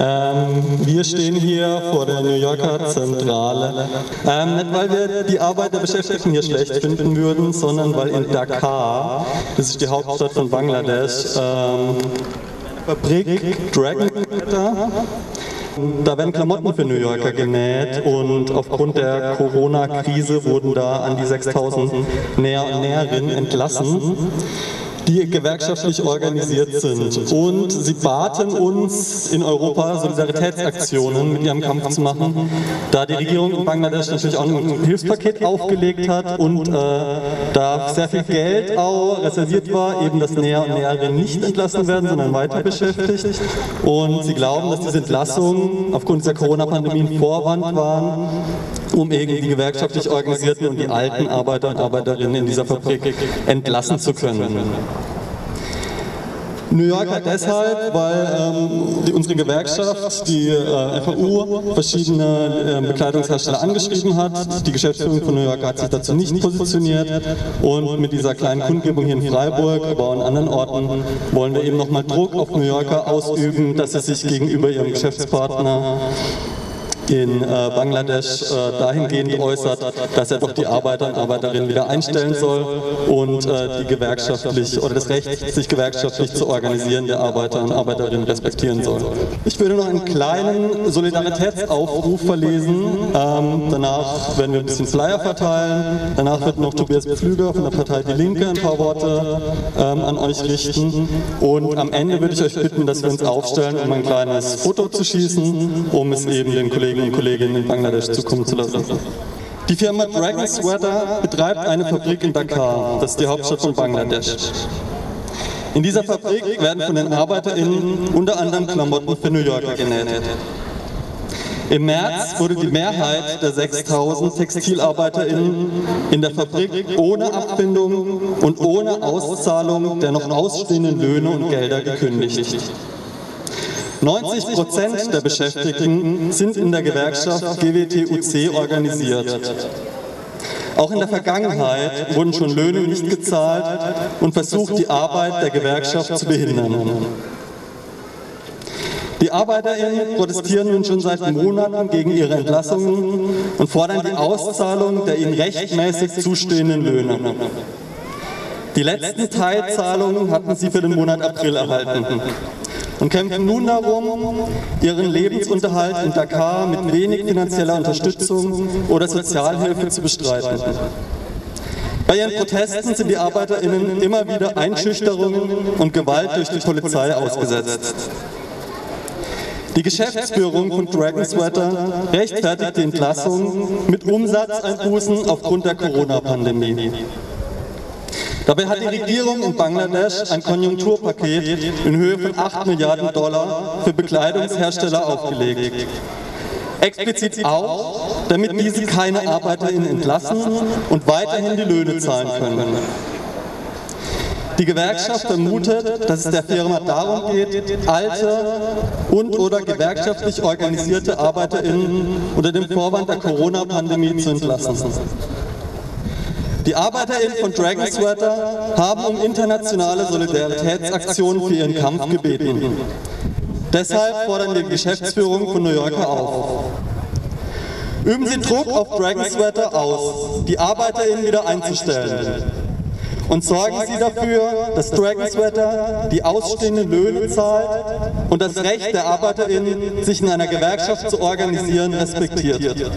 Ähm, wir stehen hier vor der New Yorker Zentrale. Ähm, nicht, weil wir die Arbeit der Beschäftigten hier schlecht finden würden, sondern weil in Dhaka, das ist die Hauptstadt von Bangladesch, ähm, Fabrik Dragon da werden Klamotten für New Yorker genäht und aufgrund der Corona-Krise wurden da an die 6000 Näher und Näherinnen entlassen die gewerkschaftlich organisiert sind. Und sie baten uns in Europa Solidaritätsaktionen mit ihrem Kampf zu machen, da die Regierung in Bangladesch natürlich auch ein Hilfspaket aufgelegt hat und äh, da sehr viel Geld auch reserviert war, eben dass Näher und Näherinnen nicht entlassen werden, sondern weiter beschäftigt. Und sie glauben, dass diese Entlassungen aufgrund der Corona-Pandemie ein Vorwand waren, um irgendwie die gewerkschaftlich Organisierten und die alten Arbeiter und Arbeiterinnen in dieser Fabrik entlassen zu können. New York hat deshalb, weil ähm, die, unsere Gewerkschaft, die äh, FAU, verschiedene äh, Bekleidungshersteller angeschrieben hat. Die Geschäftsführung von New York hat sich dazu nicht positioniert und mit dieser kleinen Kundgebung hier in Freiburg, aber auch an anderen Orten, wollen wir eben nochmal Druck auf New Yorker ausüben, dass sie sich gegenüber ihrem Geschäftspartner in äh, Bangladesch äh, dahingehend äußert, dass er doch die Arbeiter und Arbeiterinnen wieder einstellen soll und äh, die gewerkschaftlich oder das Recht, sich gewerkschaftlich zu organisieren, der Arbeiter und Arbeiterinnen respektieren soll. Ich würde noch einen kleinen Solidaritätsaufruf verlesen. Ähm, danach werden wir ein bisschen Flyer verteilen. Danach wird noch Tobias Pflüger von der Partei Die Linke ein paar Worte ähm, an euch richten. Und am Ende würde ich euch bitten, dass wir uns aufstellen, um ein kleines Foto zu schießen, um es eben den Kollegen Kollegen und Kolleginnen in Bangladesch zukommen zu lassen. Die Firma Dragon Sweater betreibt eine Fabrik in Dakar, das ist die Hauptstadt von Bangladesch. In dieser Fabrik werden von den ArbeiterInnen unter anderem Klamotten für New Yorker genäht. Im März wurde die Mehrheit der 6000 TextilarbeiterInnen in der Fabrik ohne Abbindung und ohne Auszahlung der noch ausstehenden Löhne und Gelder gekündigt. 90 Prozent der Beschäftigten sind in der Gewerkschaft GWTUC organisiert. Auch in der Vergangenheit wurden schon Löhne nicht gezahlt und versucht, die Arbeit der Gewerkschaft zu behindern. Die ArbeiterInnen protestieren nun schon seit Monaten gegen ihre Entlassungen und fordern die Auszahlung der ihnen rechtmäßig zustehenden Löhne. Die letzten Teilzahlungen hatten sie für den Monat April erhalten und kämpfen nun darum, ihren Lebensunterhalt in Dakar mit wenig finanzieller Unterstützung oder Sozialhilfe zu bestreiten. Bei ihren Protesten sind die ArbeiterInnen immer wieder Einschüchterungen und Gewalt durch die Polizei ausgesetzt. Die Geschäftsführung von Dragon Sweater rechtfertigt die Entlassung mit Umsatzeinbußen aufgrund der Corona-Pandemie. Dabei hat die Regierung in Bangladesch ein Konjunkturpaket in Höhe von 8 Milliarden Dollar für Bekleidungshersteller aufgelegt. Explizit auch, damit diese keine ArbeiterInnen entlassen und weiterhin die Löhne zahlen können. Die Gewerkschaft vermutet, dass es der Firma darum geht, alte und oder gewerkschaftlich organisierte ArbeiterInnen unter dem Vorwand der Corona-Pandemie zu entlassen. Die ArbeiterInnen von Dragon Sweater haben um internationale Solidaritätsaktionen für ihren Kampf gebeten. Deshalb fordern wir die Geschäftsführung von New Yorker auf. Üben Sie Druck auf Dragon Sweater aus, die ArbeiterInnen wieder einzustellen. Und sorgen Sie dafür, dass Dragon Sweater die ausstehenden Löhne zahlt und das Recht der ArbeiterInnen, sich in einer Gewerkschaft zu organisieren, respektiert.